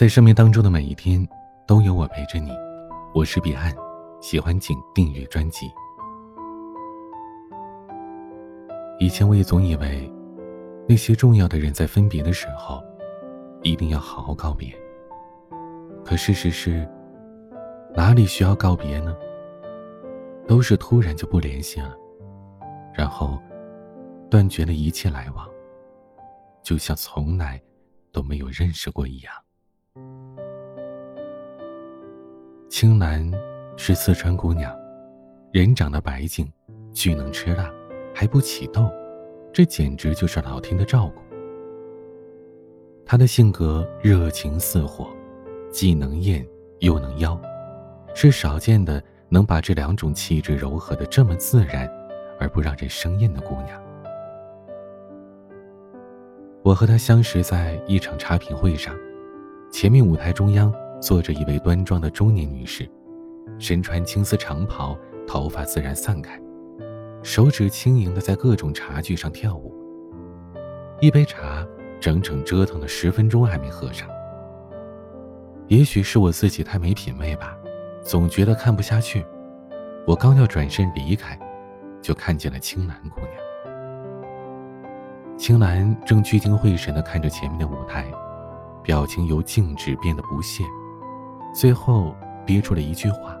在生命当中的每一天，都有我陪着你。我是彼岸，喜欢请订阅专辑。以前我也总以为，那些重要的人在分别的时候，一定要好好告别。可事实是，哪里需要告别呢？都是突然就不联系了，然后断绝了一切来往，就像从来都没有认识过一样。青兰是四川姑娘，人长得白净，巨能吃辣，还不起痘，这简直就是老天的照顾。她的性格热情似火，既能艳又能妖，是少见的。能把这两种气质柔和的这么自然，而不让人生厌的姑娘。我和她相识在一场茶品会上，前面舞台中央坐着一位端庄的中年女士，身穿青丝长袍，头发自然散开，手指轻盈的在各种茶具上跳舞。一杯茶整整折腾了十分钟还没喝上。也许是我自己太没品味吧。总觉得看不下去，我刚要转身离开，就看见了青兰姑娘。青兰正聚精会神地看着前面的舞台，表情由静止变得不屑，最后憋出了一句话：“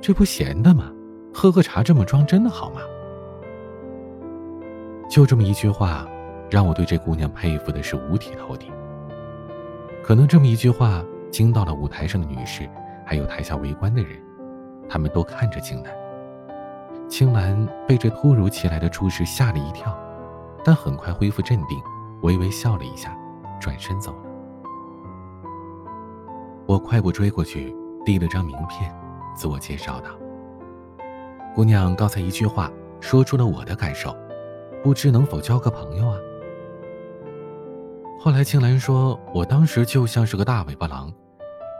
这不闲的吗？喝个茶这么装，真的好吗？”就这么一句话，让我对这姑娘佩服的是五体投地。可能这么一句话惊到了舞台上的女士。还有台下围观的人，他们都看着青兰。青兰被这突如其来的注视吓了一跳，但很快恢复镇定，微微笑了一下，转身走了。我快步追过去，递了张名片，自我介绍道：“姑娘，刚才一句话说出了我的感受，不知能否交个朋友啊？”后来青兰说：“我当时就像是个大尾巴狼。”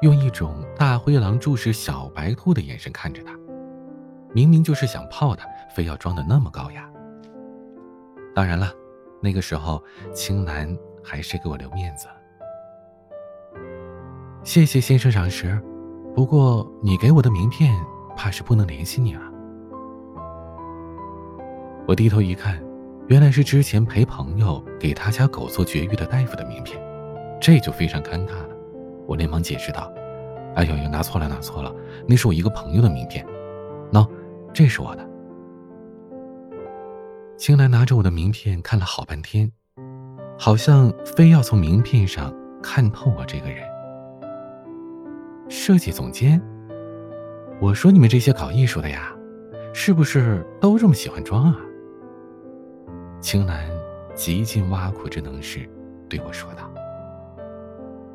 用一种大灰狼注视小白兔的眼神看着他，明明就是想泡他，非要装的那么高雅。当然了，那个时候青兰还是给我留面子。谢谢先生赏识，不过你给我的名片怕是不能联系你了。我低头一看，原来是之前陪朋友给他家狗做绝育的大夫的名片，这就非常尴尬了。我连忙解释道：“哎呦呦，拿错了，拿错了，那是我一个朋友的名片。喏，这是我的。”青兰拿着我的名片看了好半天，好像非要从名片上看透我这个人。设计总监，我说你们这些搞艺术的呀，是不是都这么喜欢装啊？青兰极尽挖苦之能事，对我说道。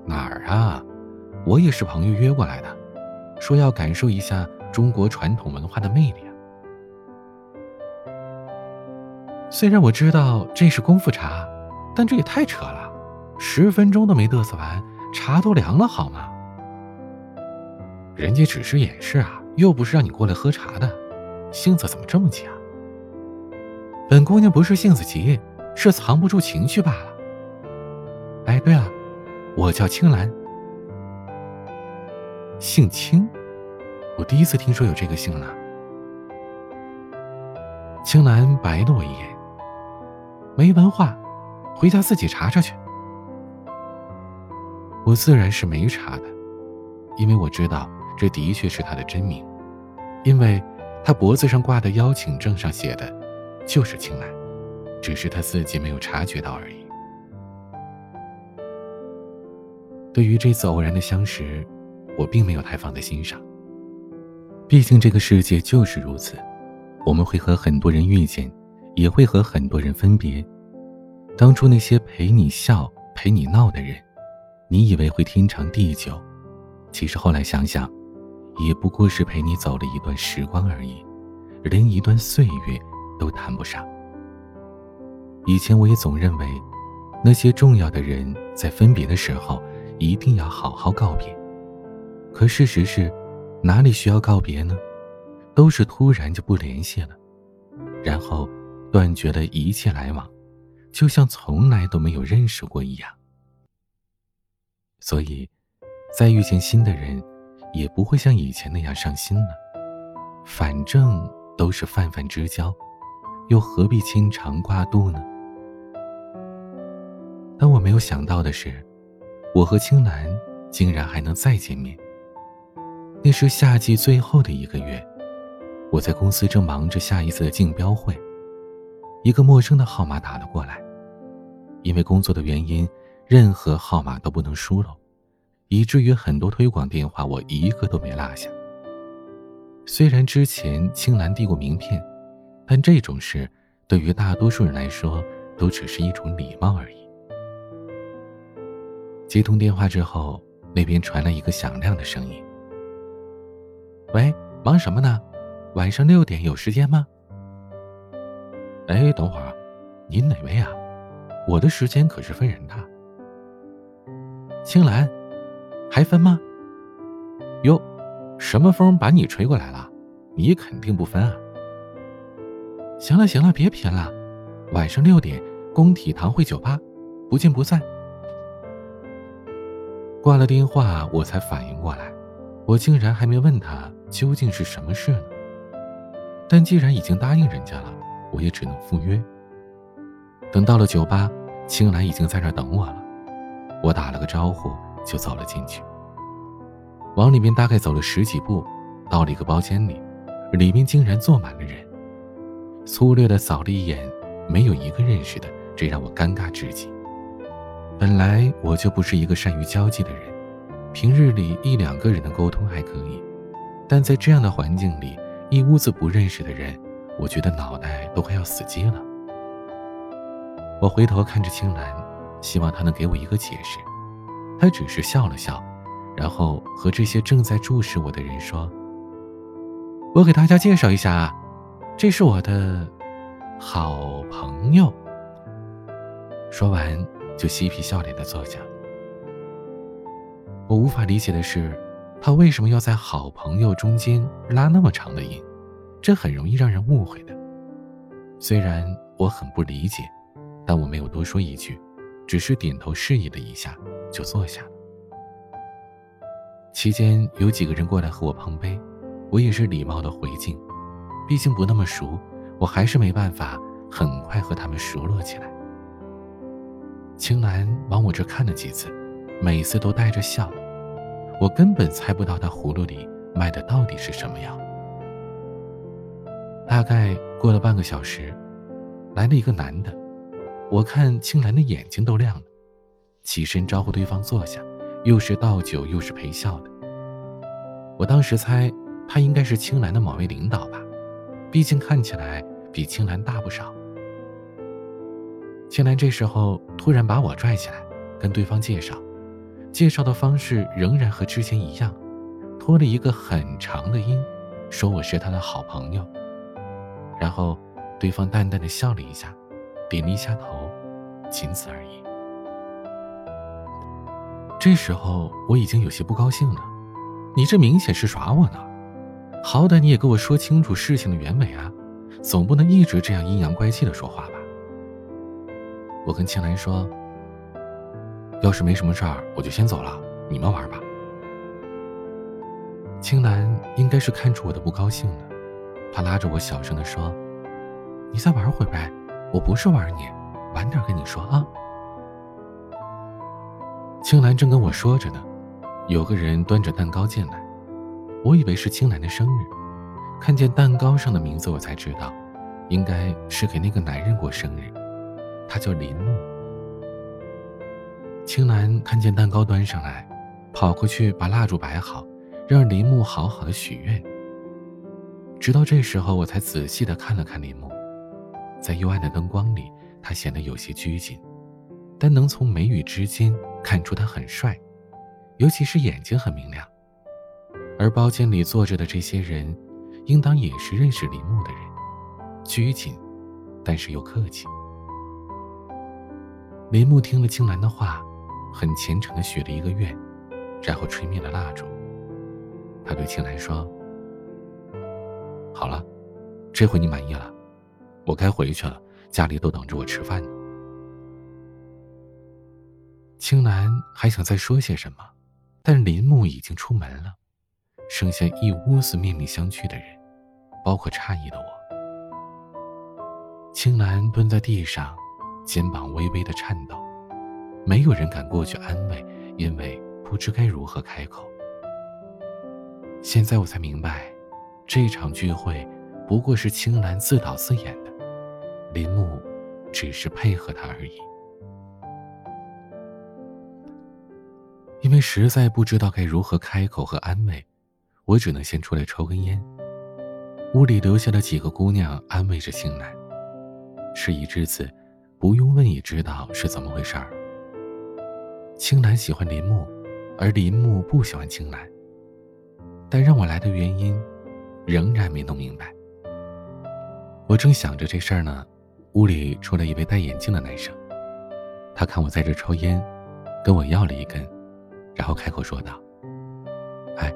哪儿啊？我也是朋友约过来的，说要感受一下中国传统文化的魅力啊。虽然我知道这是功夫茶，但这也太扯了，十分钟都没嘚瑟完，茶都凉了好吗？人家只是演示啊，又不是让你过来喝茶的，性子怎么这么急啊？本姑娘不是性子急，是藏不住情绪罢了。哎，对了。我叫青兰，姓青，我第一次听说有这个姓呢。青兰白了我一眼，没文化，回家自己查查去。我自然是没查的，因为我知道这的确是他的真名，因为他脖子上挂的邀请证上写的，就是青兰，只是他自己没有察觉到而已。对于这次偶然的相识，我并没有太放在心上。毕竟这个世界就是如此，我们会和很多人遇见，也会和很多人分别。当初那些陪你笑、陪你闹的人，你以为会天长地久，其实后来想想，也不过是陪你走了一段时光而已，连一段岁月都谈不上。以前我也总认为，那些重要的人在分别的时候。一定要好好告别，可事实是，哪里需要告别呢？都是突然就不联系了，然后断绝了一切来往，就像从来都没有认识过一样。所以，再遇见新的人，也不会像以前那样上心了。反正都是泛泛之交，又何必牵肠挂肚呢？但我没有想到的是，我和青兰竟然还能再见面。那是夏季最后的一个月，我在公司正忙着下一次的竞标会，一个陌生的号码打了过来，因为工作的原因。任何号码都不能疏漏，以至于很多推广电话我一个都没落下。虽然之前青兰递过名片，但这种事对于大多数人来说都只是一种礼貌而已。接通电话之后，那边传来一个响亮的声音：“喂，忙什么呢？晚上六点有时间吗？”“哎，等会儿，您哪位啊？我的时间可是分人的。”青兰，还分吗？哟，什么风把你吹过来了？你肯定不分啊！行了行了，别贫了，晚上六点，工体堂会酒吧，不见不散。挂了电话，我才反应过来，我竟然还没问他究竟是什么事呢。但既然已经答应人家了，我也只能赴约。等到了酒吧，青兰已经在那等我了。我打了个招呼，就走了进去。往里面大概走了十几步，到了一个包间里，里面竟然坐满了人。粗略的扫了一眼，没有一个认识的，这让我尴尬至极。本来我就不是一个善于交际的人，平日里一两个人的沟通还可以，但在这样的环境里，一屋子不认识的人，我觉得脑袋都快要死机了。我回头看着青兰。希望他能给我一个解释，他只是笑了笑，然后和这些正在注视我的人说：“我给大家介绍一下啊，这是我的好朋友。”说完就嬉皮笑脸的坐下。我无法理解的是，他为什么要在“好朋友”中间拉那么长的音，这很容易让人误会的。虽然我很不理解，但我没有多说一句。只是点头示意了一下，就坐下了。期间有几个人过来和我碰杯，我也是礼貌的回敬，毕竟不那么熟，我还是没办法很快和他们熟络起来。青兰往我这看了几次，每次都带着笑，我根本猜不到他葫芦里卖的到底是什么药。大概过了半个小时，来了一个男的。我看青兰的眼睛都亮了，起身招呼对方坐下，又是倒酒又是陪笑的。我当时猜他应该是青兰的某位领导吧，毕竟看起来比青兰大不少。青兰这时候突然把我拽起来，跟对方介绍，介绍的方式仍然和之前一样，拖了一个很长的音，说我是他的好朋友。然后对方淡淡的笑了一下，点了一下头。仅此而已。这时候我已经有些不高兴了，你这明显是耍我呢！好歹你也给我说清楚事情的原委啊，总不能一直这样阴阳怪气的说话吧？我跟青兰说：“要是没什么事儿，我就先走了，你们玩吧。”青兰应该是看出我的不高兴了，她拉着我小声的说：“你再玩会呗，我不是玩你。”晚点跟你说啊。青兰正跟我说着呢，有个人端着蛋糕进来，我以为是青兰的生日，看见蛋糕上的名字，我才知道，应该是给那个男人过生日，他叫林木。青兰看见蛋糕端上来，跑过去把蜡烛摆好，让林木好好的许愿。直到这时候，我才仔细的看了看林木，在幽暗的灯光里。他显得有些拘谨，但能从眉宇之间看出他很帅，尤其是眼睛很明亮。而包间里坐着的这些人，应当也是认识林木的人，拘谨，但是又客气。林木听了青兰的话，很虔诚的许了一个愿，然后吹灭了蜡烛。他对青兰说：“好了，这回你满意了，我该回去了。”家里都等着我吃饭呢。青兰还想再说些什么，但林木已经出门了，剩下一屋子面面相觑的人，包括诧异的我。青兰蹲在地上，肩膀微微的颤抖，没有人敢过去安慰，因为不知该如何开口。现在我才明白，这场聚会不过是青兰自导自演的，林木只是配合他而已。实在不知道该如何开口和安慰，我只能先出来抽根烟。屋里留下了几个姑娘安慰着青兰。事已至此，不用问也知道是怎么回事儿。青兰喜欢林木，而林木不喜欢青兰。但让我来的原因，仍然没弄明白。我正想着这事儿呢，屋里出来一位戴眼镜的男生。他看我在这抽烟，跟我要了一根，然后开口说道：“哎，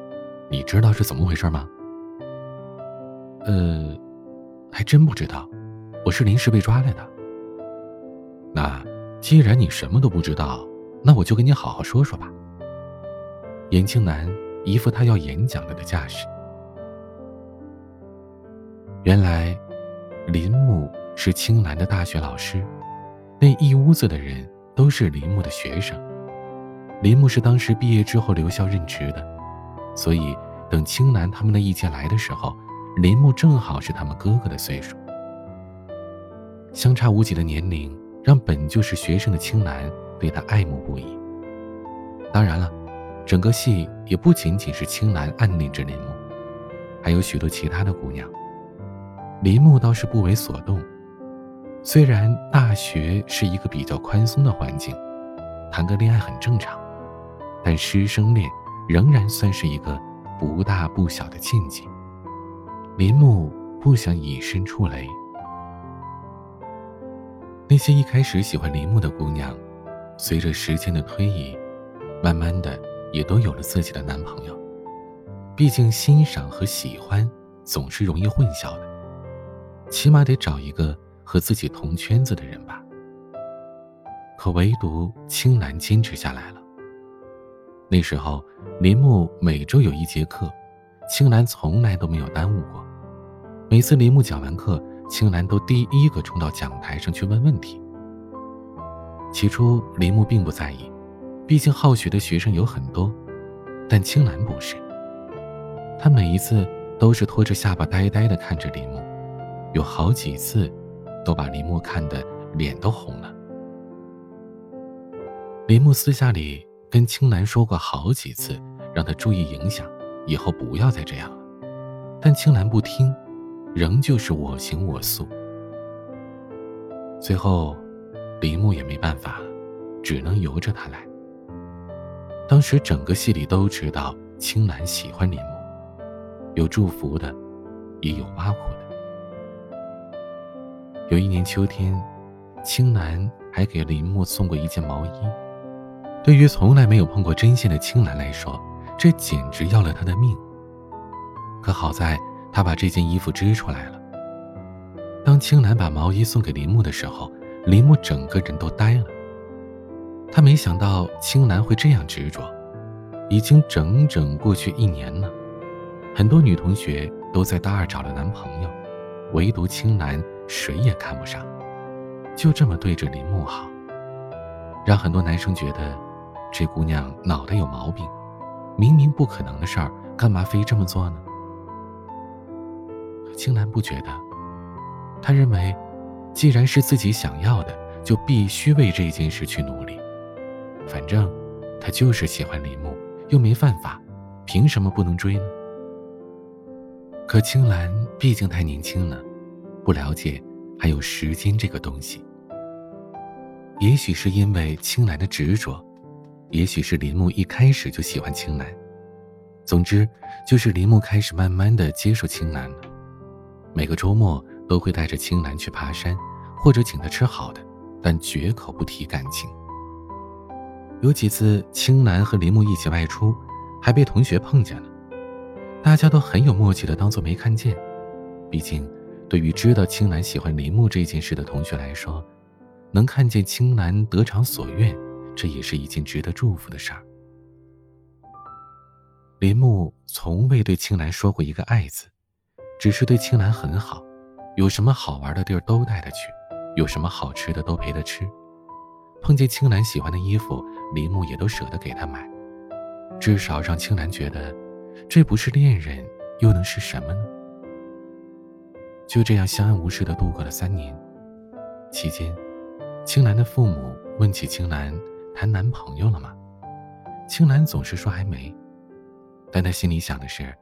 你知道是怎么回事吗？”“呃，还真不知道，我是临时被抓来的。”“那既然你什么都不知道，那我就跟你好好说说吧。”眼镜男。一副他要演讲了的架势。原来，林木是青兰的大学老师，那一屋子的人都是林木的学生。林木是当时毕业之后留校任职的，所以等青兰他们的一届来的时候，林木正好是他们哥哥的岁数。相差无几的年龄，让本就是学生的青兰对他爱慕不已。当然了。整个戏也不仅仅是青兰暗恋着林木，还有许多其他的姑娘。林木倒是不为所动。虽然大学是一个比较宽松的环境，谈个恋爱很正常，但师生恋仍然算是一个不大不小的禁忌。林木不想以身触雷。那些一开始喜欢林木的姑娘，随着时间的推移，慢慢的。也都有了自己的男朋友，毕竟欣赏和喜欢总是容易混淆的，起码得找一个和自己同圈子的人吧。可唯独青兰坚持下来了。那时候，林木每周有一节课，青兰从来都没有耽误过。每次林木讲完课，青兰都第一个冲到讲台上去问问题。起初，林木并不在意。毕竟好学的学生有很多，但青兰不是。他每一次都是拖着下巴呆呆地看着林木，有好几次都把林木看得脸都红了。林木私下里跟青兰说过好几次，让他注意影响，以后不要再这样了。但青兰不听，仍旧是我行我素。最后，林木也没办法，只能由着他来。当时整个戏里都知道青兰喜欢林木，有祝福的，也有挖苦的。有一年秋天，青兰还给林木送过一件毛衣。对于从来没有碰过针线的青兰来说，这简直要了他的命。可好在，他把这件衣服织出来了。当青兰把毛衣送给林木的时候，林木整个人都呆了。他没想到青兰会这样执着，已经整整过去一年了，很多女同学都在大二找了男朋友，唯独青兰谁也看不上，就这么对着林木好，让很多男生觉得这姑娘脑袋有毛病，明明不可能的事儿，干嘛非这么做呢？青兰不觉得，他认为，既然是自己想要的，就必须为这件事去努力。反正，他就是喜欢林木，又没犯法，凭什么不能追呢？可青兰毕竟太年轻了，不了解还有时间这个东西。也许是因为青兰的执着，也许是林木一开始就喜欢青兰。总之，就是林木开始慢慢的接受青兰了。每个周末都会带着青兰去爬山，或者请她吃好的，但绝口不提感情。有几次，青兰和林木一起外出，还被同学碰见了。大家都很有默契的当做没看见。毕竟，对于知道青兰喜欢林木这件事的同学来说，能看见青兰得偿所愿，这也是一件值得祝福的事儿。林木从未对青兰说过一个“爱”字，只是对青兰很好，有什么好玩的地儿都带她去，有什么好吃的都陪她吃。碰见青兰喜欢的衣服，林木也都舍得给她买，至少让青兰觉得，这不是恋人又能是什么呢？就这样相安无事的度过了三年，期间，青兰的父母问起青兰谈男朋友了吗？青兰总是说还没。但他心里想的是，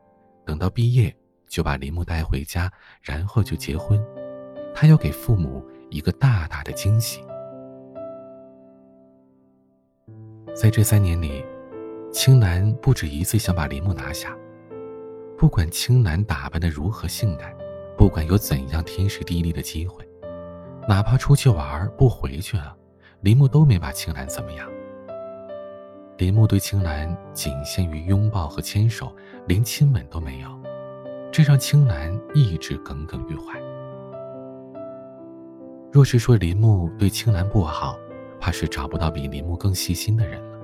等到毕业就把林木带回家，然后就结婚。他要给父母一个大大的惊喜。在这三年里，青兰不止一次想把林木拿下。不管青兰打扮的如何性感，不管有怎样天时地利的机会，哪怕出去玩不回去了，林木都没把青兰怎么样。林木对青兰仅限于拥抱和牵手，连亲吻都没有，这让青兰一直耿耿于怀。若是说林木对青兰不好，怕是找不到比林木更细心的人了。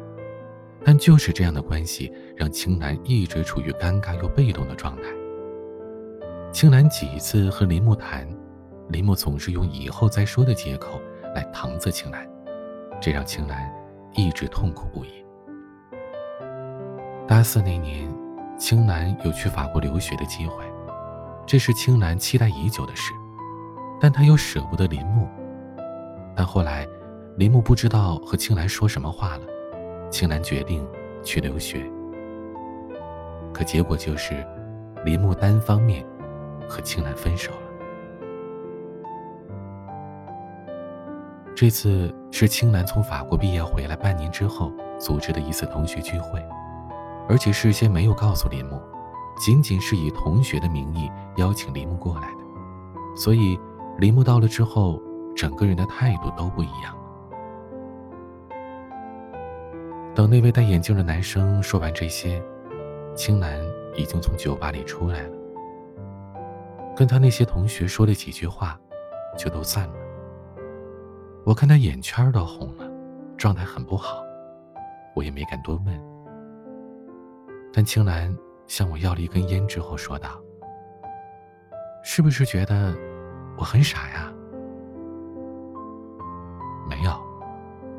但就是这样的关系，让青兰一直处于尴尬又被动的状态。青兰几次和林木谈，林木总是用“以后再说”的借口来搪塞青兰，这让青兰一直痛苦不已。大四那年，青兰有去法国留学的机会，这是青兰期待已久的事，但她又舍不得林木。但后来，林木不知道和青兰说什么话了，青兰决定去留学。可结果就是，林木单方面和青兰分手了。这次是青兰从法国毕业回来半年之后组织的一次同学聚会。而且事先没有告诉林木，仅仅是以同学的名义邀请林木过来的，所以林木到了之后，整个人的态度都不一样。等那位戴眼镜的男生说完这些，青兰已经从酒吧里出来了，跟他那些同学说了几句话，就都散了。我看他眼圈都红了，状态很不好，我也没敢多问。但青兰向我要了一根烟之后说道：“是不是觉得我很傻呀？”“没有，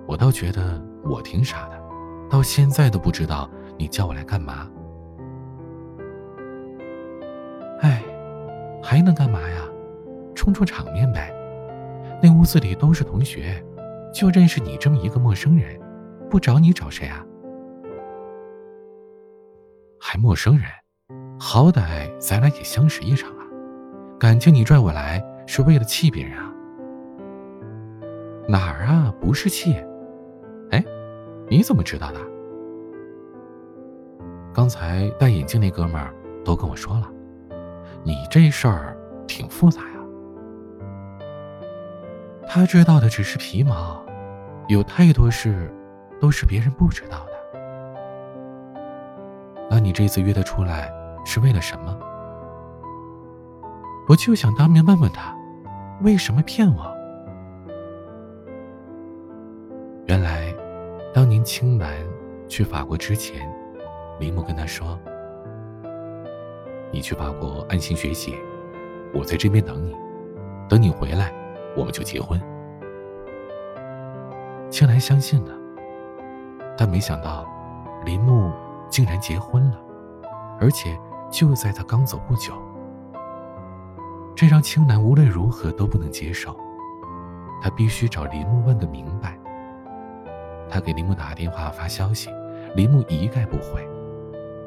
我倒觉得我挺傻的，到现在都不知道你叫我来干嘛。”“哎，还能干嘛呀？冲冲场面呗。那屋子里都是同学，就认识你这么一个陌生人，不找你找谁啊？”还陌生人，好歹咱俩也相识一场啊！感情你拽我来是为了气别人啊？哪儿啊？不是气。哎，你怎么知道的？刚才戴眼镜那哥们儿都跟我说了，你这事儿挺复杂呀。他知道的只是皮毛，有太多事都是别人不知道的。那你这次约他出来是为了什么？我就想当面问问他，为什么骗我？原来，当年青兰去法国之前，林木跟他说：“你去法国安心学习，我在这边等你，等你回来，我们就结婚。”青兰相信了，但没想到，林木。竟然结婚了，而且就在他刚走不久，这让青兰无论如何都不能接受。他必须找林木问个明白。他给林木打电话发消息，林木一概不回，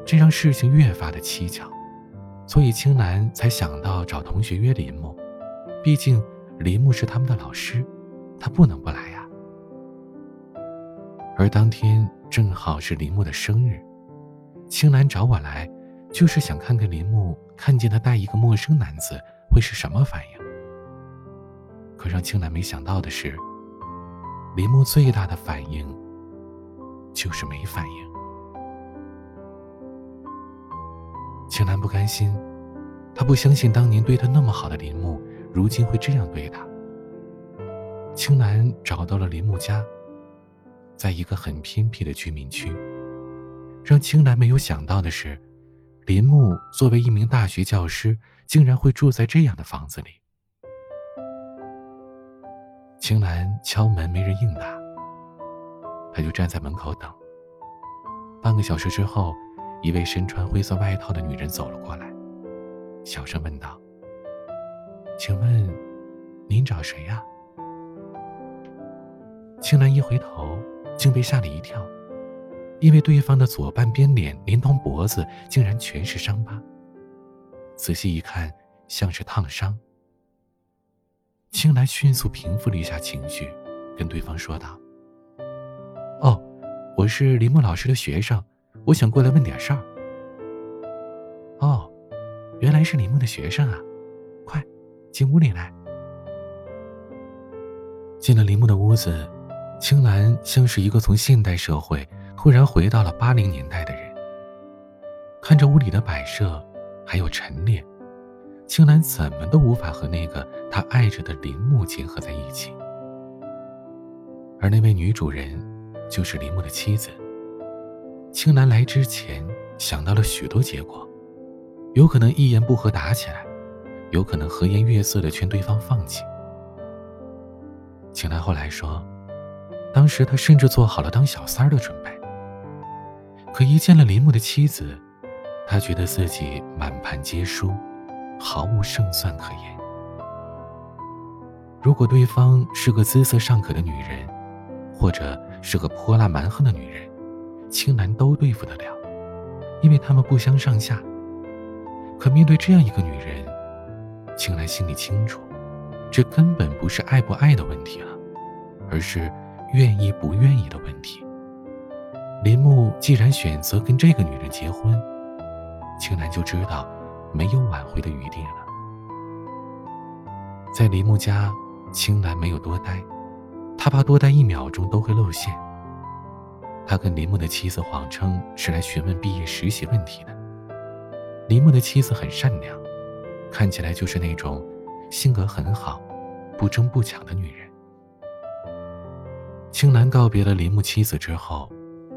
这让事情越发的蹊跷。所以青兰才想到找同学约林木，毕竟林木是他们的老师，他不能不来呀。而当天正好是林木的生日。青兰找我来，就是想看看林木看见他带一个陌生男子会是什么反应。可让青兰没想到的是，林木最大的反应就是没反应。青兰不甘心，她不相信当年对她那么好的林木，如今会这样对她。青兰找到了林木家，在一个很偏僻的居民区。让青兰没有想到的是，林木作为一名大学教师，竟然会住在这样的房子里。青兰敲门，没人应答，他就站在门口等。半个小时之后，一位身穿灰色外套的女人走了过来，小声问道：“请问，您找谁呀？”青兰一回头，竟被吓了一跳。因为对方的左半边脸连同脖子竟然全是伤疤。仔细一看，像是烫伤。青兰迅速平复了一下情绪，跟对方说道：“哦，我是林木老师的学生，我想过来问点事儿。”“哦，原来是林木的学生啊，进屋里来。”进了林木的屋子，青兰像是一个从现代社会。忽然回到了八零年代的人，看着屋里的摆设，还有陈列，青兰怎么都无法和那个她爱着的林木结合在一起。而那位女主人，就是林木的妻子。青兰来之前想到了许多结果，有可能一言不合打起来，有可能和颜悦色的劝对方放弃。青兰后来说，当时她甚至做好了当小三儿的准备。可一见了林木的妻子，他觉得自己满盘皆输，毫无胜算可言。如果对方是个姿色尚可的女人，或者是个泼辣蛮横的女人，青兰都对付得了，因为他们不相上下。可面对这样一个女人，青兰心里清楚，这根本不是爱不爱的问题了，而是愿意不愿意的问题。林木既然选择跟这个女人结婚，青兰就知道没有挽回的余地了。在林木家，青兰没有多待，她怕多待一秒钟都会露馅。她跟林木的妻子谎称是来询问毕业实习问题的。林木的妻子很善良，看起来就是那种性格很好、不争不抢的女人。青兰告别了林木妻子之后。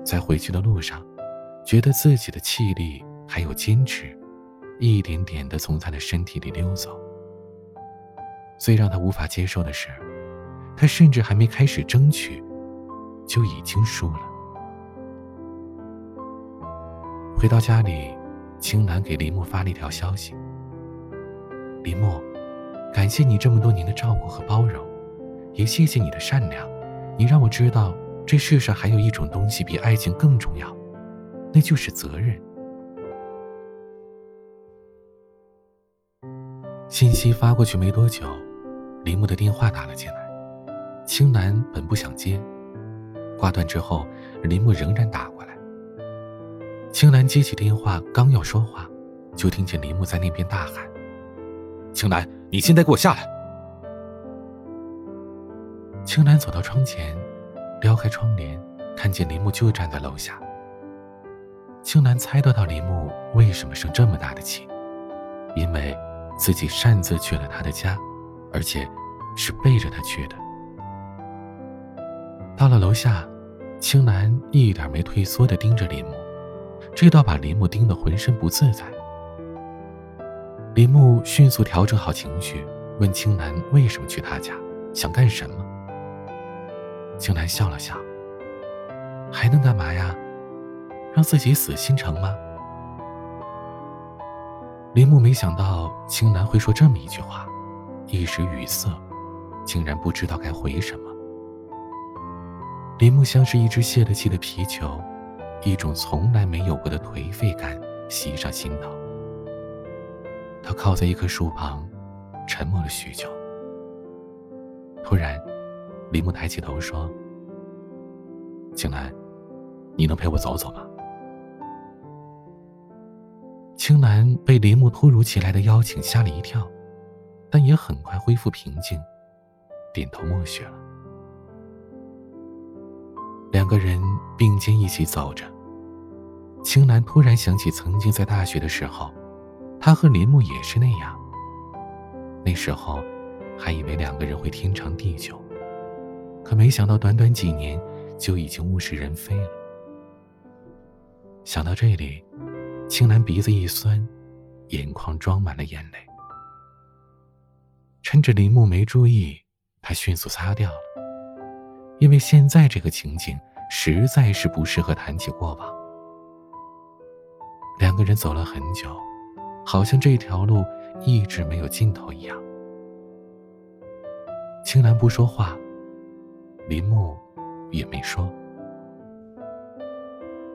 在回去的路上，觉得自己的气力还有坚持，一点点的从他的身体里溜走。最让他无法接受的是，他甚至还没开始争取，就已经输了。回到家里，青兰给林木发了一条消息：“林木，感谢你这么多年的照顾和包容，也谢谢你的善良，你让我知道。”这世上还有一种东西比爱情更重要，那就是责任。信息发过去没多久，林木的电话打了进来。青楠本不想接，挂断之后，林木仍然打过来。青楠接起电话，刚要说话，就听见林木在那边大喊：“青楠，你现在给我下来！”青楠走到窗前。撩开窗帘，看见林木就站在楼下。青兰猜得到林木为什么生这么大的气，因为自己擅自去了他的家，而且是背着他去的。到了楼下，青兰一点没退缩的盯着林木，这倒把林木盯得浑身不自在。林木迅速调整好情绪，问青兰为什么去他家，想干什么。青兰笑了笑，还能干嘛呀？让自己死心成吗？林木没想到青兰会说这么一句话，一时语塞，竟然不知道该回什么。林木像是一只泄了气的皮球，一种从来没有过的颓废感袭上心头。他靠在一棵树旁，沉默了许久。突然。林木抬起头说：“青兰，你能陪我走走吗？”青兰被林木突如其来的邀请吓了一跳，但也很快恢复平静，点头默许了。两个人并肩一起走着。青兰突然想起曾经在大学的时候，她和林木也是那样。那时候，还以为两个人会天长地久。可没想到，短短几年，就已经物是人非了。想到这里，青兰鼻子一酸，眼眶装满了眼泪。趁着林木没注意，他迅速擦掉了，因为现在这个情景实在是不适合谈起过往。两个人走了很久，好像这条路一直没有尽头一样。青兰不说话，林木也没说。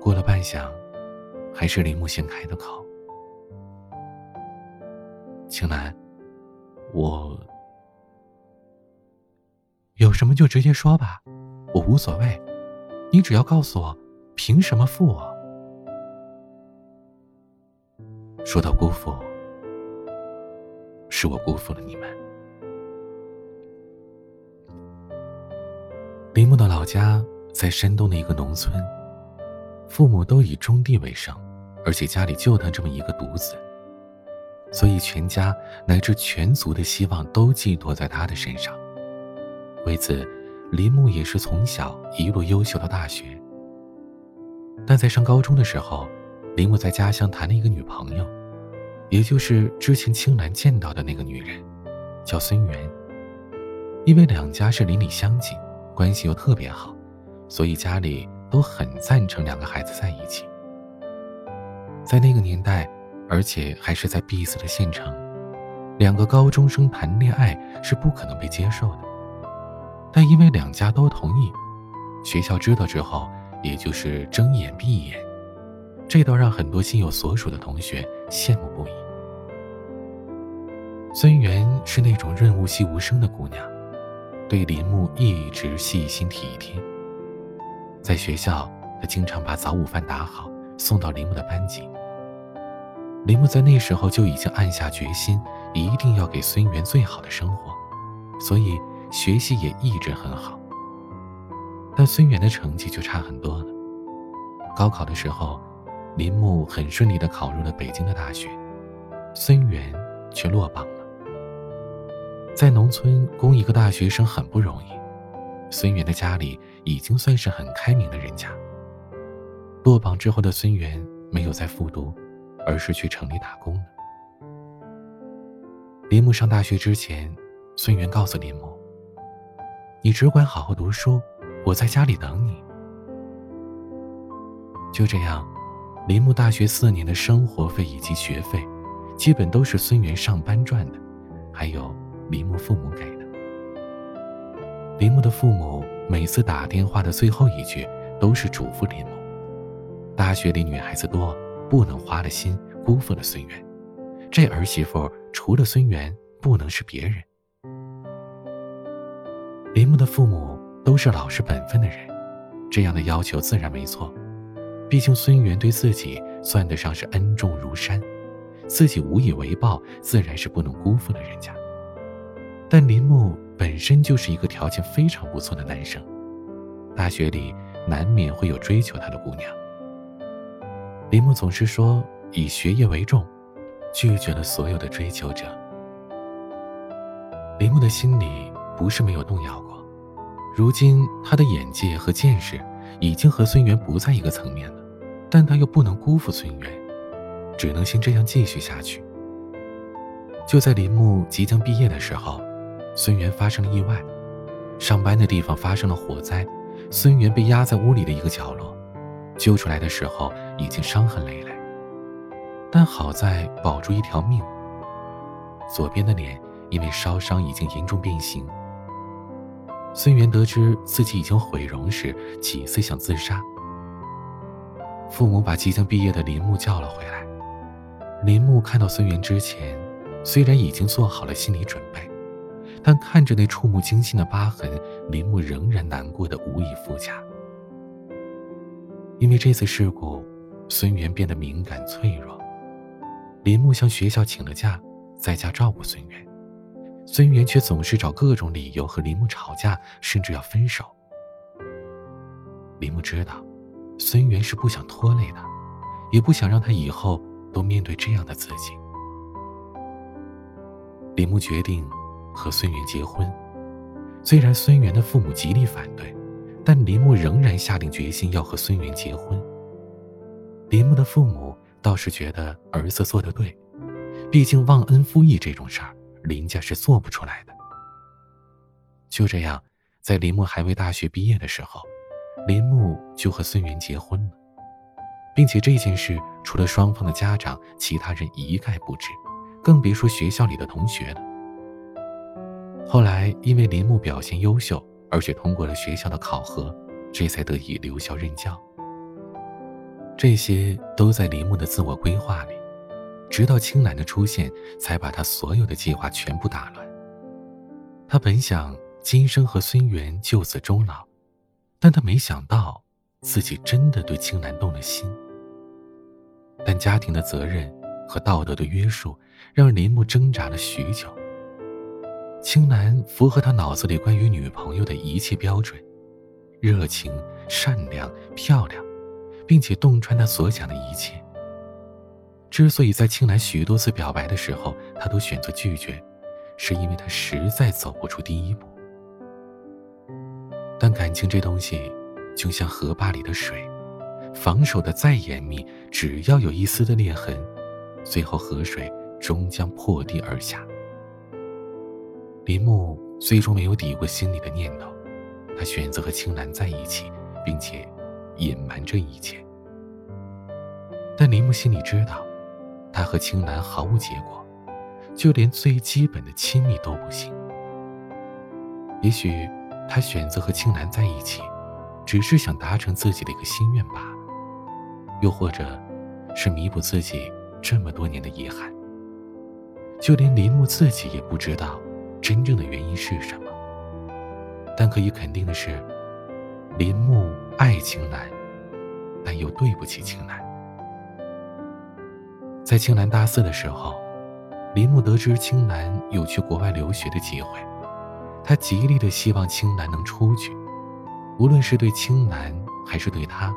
过了半晌，还是林木先开的口：“青兰，我有什么就直接说吧，我无所谓，你只要告诉我，凭什么负我？”说到辜负，是我辜负了你们。林木的老家在山东的一个农村，父母都以种地为生，而且家里就他这么一个独子，所以全家乃至全族的希望都寄托在他的身上。为此，林木也是从小一路优秀到大学。但在上高中的时候，林木在家乡谈了一个女朋友，也就是之前青兰见到的那个女人，叫孙媛。因为两家是邻里乡近。关系又特别好，所以家里都很赞成两个孩子在一起。在那个年代，而且还是在闭塞的县城，两个高中生谈恋爱是不可能被接受的。但因为两家都同意，学校知道之后，也就是睁一眼闭一眼，这倒让很多心有所属的同学羡慕不已。孙媛是那种润物细无声的姑娘。对林木一直细心体贴。在学校，她经常把早午饭打好，送到林木的班级。林木在那时候就已经暗下决心，一定要给孙媛最好的生活，所以学习也一直很好。但孙媛的成绩就差很多了。高考的时候，林木很顺利地考入了北京的大学，孙媛却落榜了。在农村供一个大学生很不容易，孙媛的家里已经算是很开明的人家。落榜之后的孙媛没有再复读，而是去城里打工了。林木上大学之前，孙媛告诉林木：“你只管好好读书，我在家里等你。”就这样，林木大学四年的生活费以及学费，基本都是孙媛上班赚的，还有。林木父母给的。林木的父母每次打电话的最后一句都是嘱咐林木：大学里女孩子多，不能花了心，辜负了孙媛。这儿媳妇除了孙媛，不能是别人。林木的父母都是老实本分的人，这样的要求自然没错。毕竟孙媛对自己算得上是恩重如山，自己无以为报，自然是不能辜负了人家。但林木本身就是一个条件非常不错的男生，大学里难免会有追求他的姑娘。林木总是说以学业为重，拒绝了所有的追求者。林木的心里不是没有动摇过，如今他的眼界和见识已经和孙媛不在一个层面了，但他又不能辜负孙媛，只能先这样继续下去。就在林木即将毕业的时候。孙媛发生了意外，上班的地方发生了火灾，孙媛被压在屋里的一个角落，救出来的时候已经伤痕累累，但好在保住一条命。左边的脸因为烧伤已经严重变形。孙媛得知自己已经毁容时，几次想自杀。父母把即将毕业的林木叫了回来。林木看到孙媛之前，虽然已经做好了心理准备。但看着那触目惊心的疤痕，林木仍然难过的无以复加。因为这次事故，孙媛变得敏感脆弱。林木向学校请了假，在家照顾孙媛，孙媛却总是找各种理由和林木吵架，甚至要分手。林木知道，孙媛是不想拖累他，也不想让他以后都面对这样的自己。林木决定。和孙媛结婚，虽然孙媛的父母极力反对，但林木仍然下定决心要和孙元结婚。林木的父母倒是觉得儿子做的对，毕竟忘恩负义这种事儿，林家是做不出来的。就这样，在林木还未大学毕业的时候，林木就和孙元结婚了，并且这件事除了双方的家长，其他人一概不知，更别说学校里的同学了。后来，因为林木表现优秀，而且通过了学校的考核，这才得以留校任教。这些都在林木的自我规划里，直到青兰的出现，才把他所有的计划全部打乱。他本想今生和孙元就此终老，但他没想到自己真的对青兰动了心。但家庭的责任和道德的约束，让林木挣扎了许久。青兰符合他脑子里关于女朋友的一切标准：热情、善良、漂亮。并且洞穿他所讲的一切。之所以在青兰许多次表白的时候，他都选择拒绝，是因为他实在走不出第一步。但感情这东西，就像河坝里的水，防守的再严密，只要有一丝的裂痕，最后河水终将破堤而下。林木最终没有抵过心里的念头，他选择和青兰在一起，并且。隐瞒这一切，但林木心里知道，他和青兰毫无结果，就连最基本的亲密都不行。也许他选择和青兰在一起，只是想达成自己的一个心愿罢了，又或者，是弥补自己这么多年的遗憾。就连林木自己也不知道真正的原因是什么。但可以肯定的是。林木爱青兰，但又对不起青兰。在青兰大四的时候，林木得知青兰有去国外留学的机会，他极力的希望青兰能出去，无论是对青兰还是对他，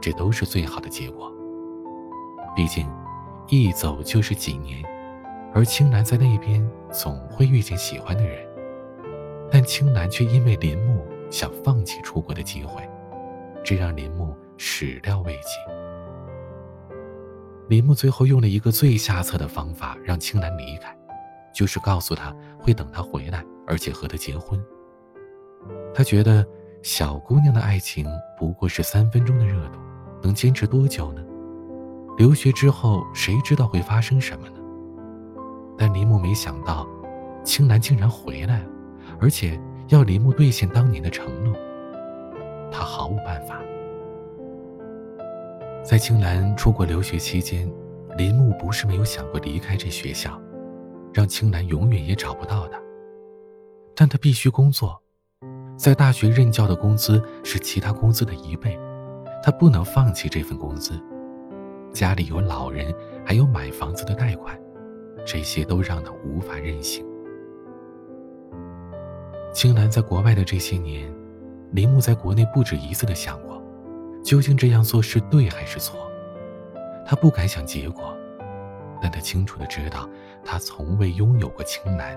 这都是最好的结果。毕竟，一走就是几年，而青兰在那边总会遇见喜欢的人，但青兰却因为林木。想放弃出国的机会，这让林木始料未及。林木最后用了一个最下策的方法让青兰离开，就是告诉他会等他回来，而且和他结婚。他觉得小姑娘的爱情不过是三分钟的热度，能坚持多久呢？留学之后谁知道会发生什么呢？但林木没想到，青兰竟然回来了，而且。要林木兑现当年的承诺，他毫无办法。在青兰出国留学期间，林木不是没有想过离开这学校，让青兰永远也找不到他。但他必须工作，在大学任教的工资是其他工资的一倍，他不能放弃这份工资。家里有老人，还有买房子的贷款，这些都让他无法任性。青兰在国外的这些年，林木在国内不止一次的想过，究竟这样做是对还是错。他不敢想结果，但他清楚的知道，他从未拥有过青兰，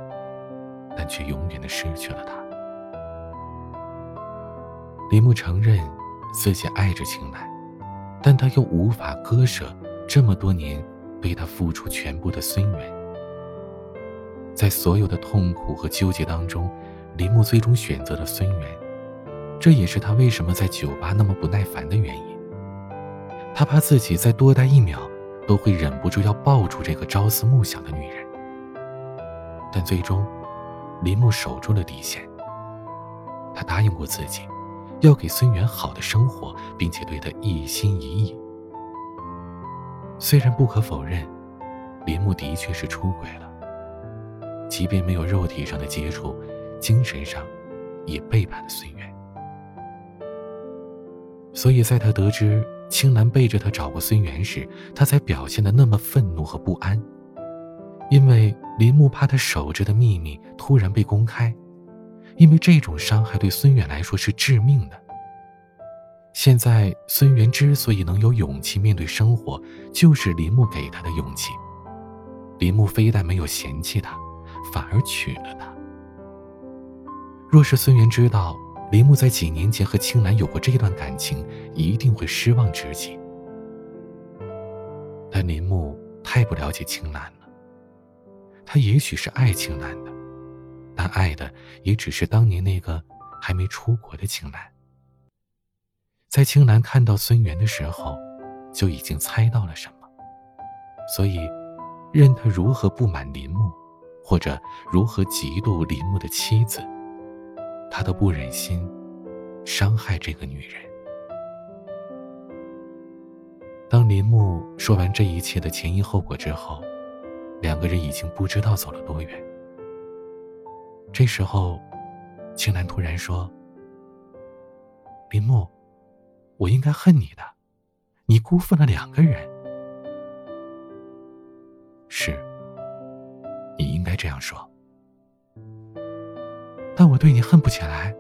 但却永远的失去了她。林木承认自己爱着青兰，但他又无法割舍这么多年为他付出全部的孙元。在所有的痛苦和纠结当中。林木最终选择了孙元，这也是他为什么在酒吧那么不耐烦的原因。他怕自己再多待一秒，都会忍不住要抱住这个朝思暮想的女人。但最终，林木守住了底线。他答应过自己，要给孙元好的生活，并且对他一心一意。虽然不可否认，林木的确是出轨了，即便没有肉体上的接触。精神上，也背叛了孙元。所以，在他得知青兰背着他找过孙元时，他才表现的那么愤怒和不安。因为林木怕他守着的秘密突然被公开，因为这种伤害对孙远来说是致命的。现在，孙元之所以能有勇气面对生活，就是林木给他的勇气。林木非但没有嫌弃他，反而娶了她。若是孙元知道林木在几年前和青兰有过这段感情，一定会失望至极。但林木太不了解青兰了。他也许是爱青兰的，但爱的也只是当年那个还没出国的青兰。在青兰看到孙元的时候，就已经猜到了什么，所以，任他如何不满林木，或者如何嫉妒林木的妻子，他都不忍心伤害这个女人。当林木说完这一切的前因后果之后，两个人已经不知道走了多远。这时候，青兰突然说：“林木，我应该恨你的，你辜负了两个人。是，你应该这样说。但我对你恨不起来。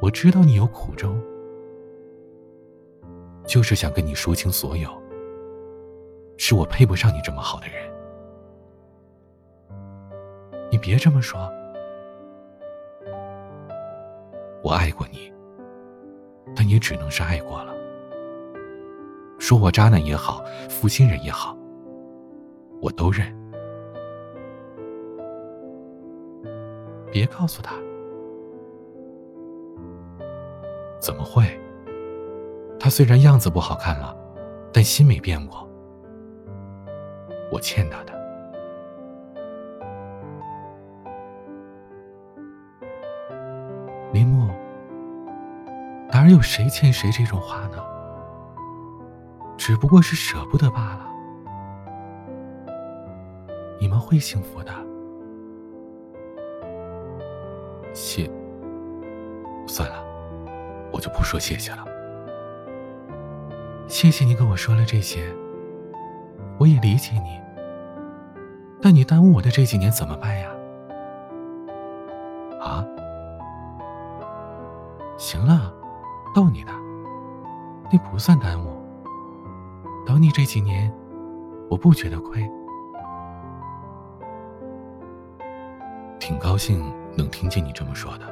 我知道你有苦衷，就是想跟你说清所有。是我配不上你这么好的人。”你别这么说，我爱过你，但也只能是爱过了。说我渣男也好，负心人也好，我都认。别告诉他，怎么会？他虽然样子不好看了，但心没变过。我欠他的。林木，哪有谁欠谁这种话呢？只不过是舍不得罢了。你们会幸福的。谢，算了，我就不说谢谢了。谢谢你跟我说了这些，我也理解你。但你耽误我的这几年怎么办呀？啊行了，逗你的，那不算耽误。等你这几年，我不觉得亏。挺高兴能听见你这么说的，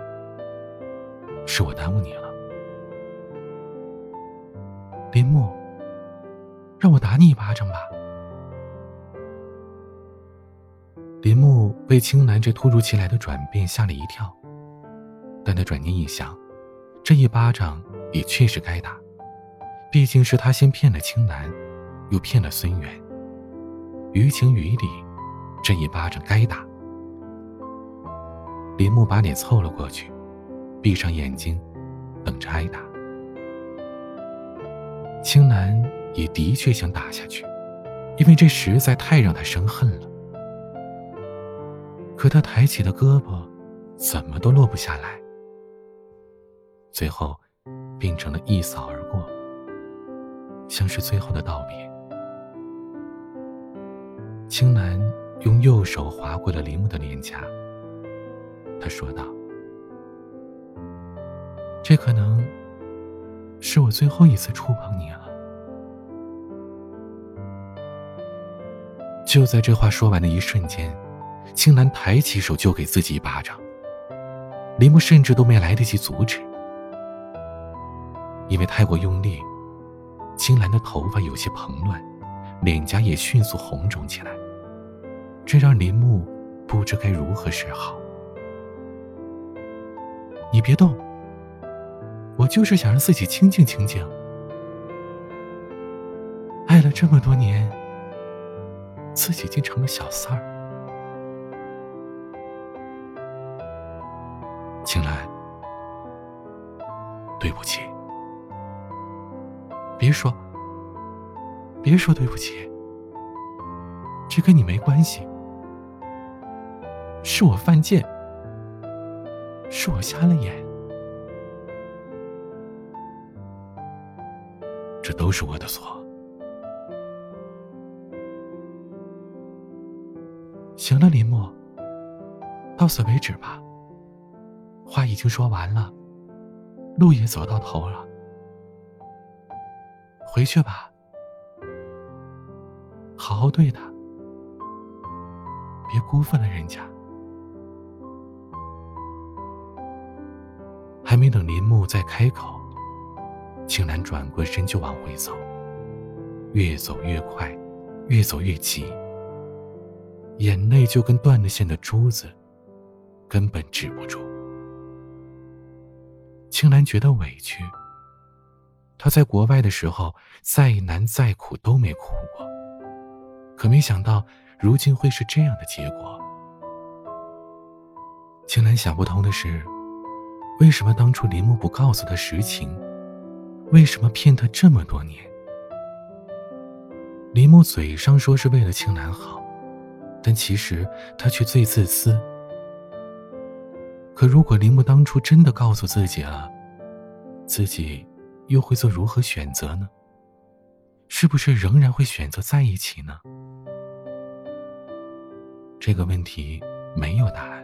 是我耽误你了。林木，让我打你一巴掌吧。林木被青兰这突如其来的转变吓了一跳，但他转念一想。这一巴掌也确实该打，毕竟是他先骗了青兰，又骗了孙元。于情于理，这一巴掌该打。林木把脸凑了过去，闭上眼睛，等着挨打。青兰也的确想打下去，因为这实在太让他生恨了。可他抬起的胳膊，怎么都落不下来。最后，变成了一扫而过，像是最后的道别。青兰用右手划过了林木的脸颊，他说道：“这可能是我最后一次触碰你了。”就在这话说完的一瞬间，青兰抬起手就给自己一巴掌，林木甚至都没来得及阻止。因为太过用力，青兰的头发有些蓬乱，脸颊也迅速红肿起来，这让林木不知该如何是好。你别动，我就是想让自己清静清静。爱了这么多年，自己竟成了小三儿。青兰，对不起。别说，别说对不起，这跟你没关系，是我犯贱，是我瞎了眼，这都是我的错。行了，林墨，到此为止吧。话已经说完了，路也走到头了。回去吧，好好对他，别辜负了人家。还没等林木再开口，青兰转过身就往回走，越走越快，越走越急，眼泪就跟断了线的珠子，根本止不住。青兰觉得委屈。她在国外的时候，再难再苦都没哭过，可没想到如今会是这样的结果。青兰想不通的是，为什么当初林木不告诉他实情？为什么骗他这么多年？林木嘴上说是为了青兰好，但其实他却最自私。可如果林木当初真的告诉自己了，自己……又会做如何选择呢？是不是仍然会选择在一起呢？这个问题没有答案，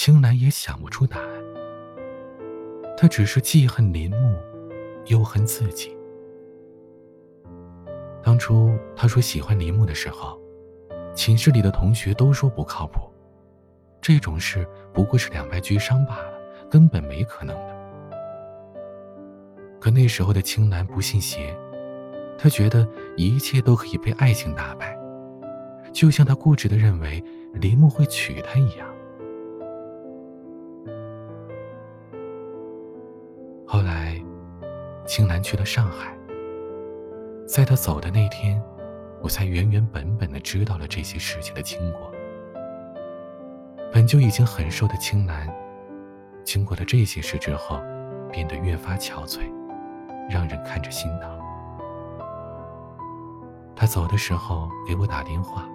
青兰也想不出答案。他只是既恨林木，又恨自己。当初他说喜欢林木的时候，寝室里的同学都说不靠谱，这种事不过是两败俱伤罢了，根本没可能的。可那时候的青兰不信邪，她觉得一切都可以被爱情打败，就像她固执的认为林木会娶她一样。青兰去了上海，在她走的那天，我才原原本本的知道了这些事情的经过。本就已经很瘦的青兰，经过了这些事之后，变得越发憔悴。让人看着心疼。他走的时候给我打电话，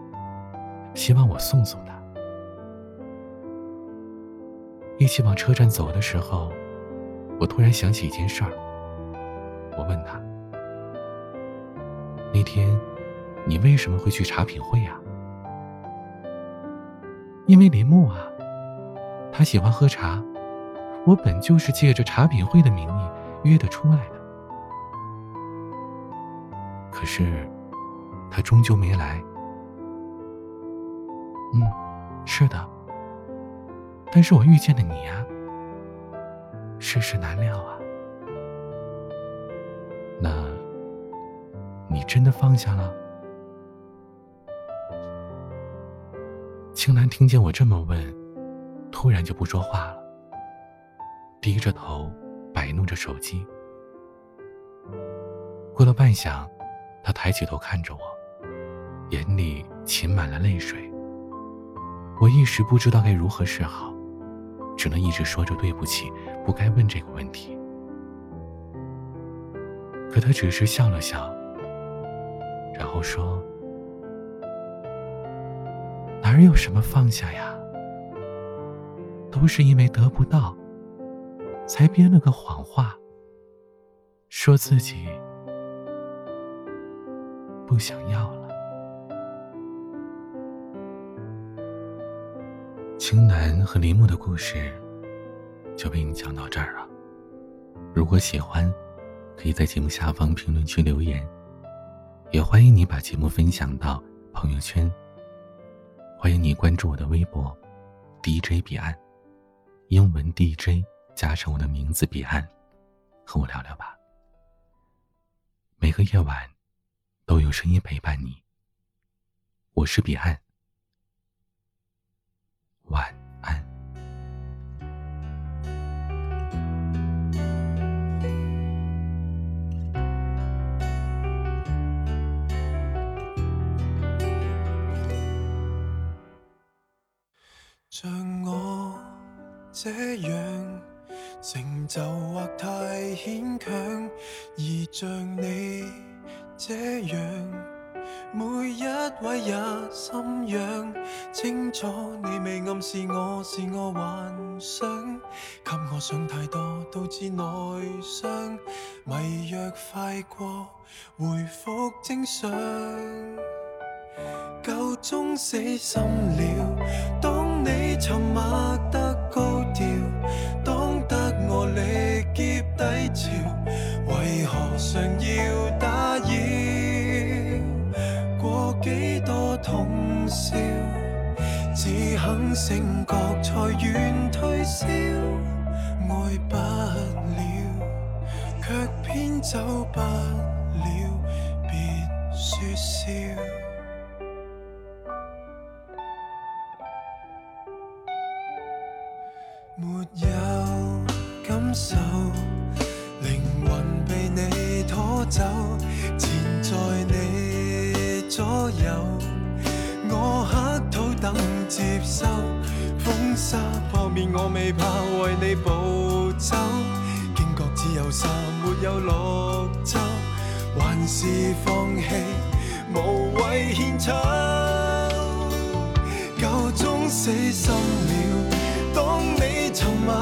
希望我送送他。一起往车站走的时候，我突然想起一件事儿。我问他：“那天，你为什么会去茶品会呀？”因为林木啊，他喜欢喝茶，我本就是借着茶品会的名义约他出来的。可是，他终究没来。嗯，是的。但是我遇见了你呀。世事难料啊。那，你真的放下了？青兰听见我这么问，突然就不说话了，低着头摆弄着手机。过了半晌。他抬起头看着我，眼里噙满了泪水。我一时不知道该如何是好，只能一直说着对不起，不该问这个问题。可他只是笑了笑，然后说：“哪有什么放下呀？都是因为得不到，才编了个谎话，说自己……”不想要了。青楠和林木的故事就为你讲到这儿了。如果喜欢，可以在节目下方评论区留言，也欢迎你把节目分享到朋友圈。欢迎你关注我的微博 DJ 彼岸，英文 DJ 加上我的名字彼岸，和我聊聊吧。每个夜晚。都有声音陪伴你。我是彼岸，晚像我这样，成就或太牵强，而像你。这样，每一位也心痒，清楚你未暗示我是我幻想，给我想太多导致内伤，迷药快过，回复正常，够钟死心了。沉默得高调，懂得我力竭低潮，为何尚要打扰？过几多通宵，只肯醒觉才愿退烧，爱不了，却偏走不了，别说笑。接收风沙破灭，我未怕为你暴走。惊觉自由，沙没有绿洲？还是放弃无谓献丑？够钟死心了，当你沉默。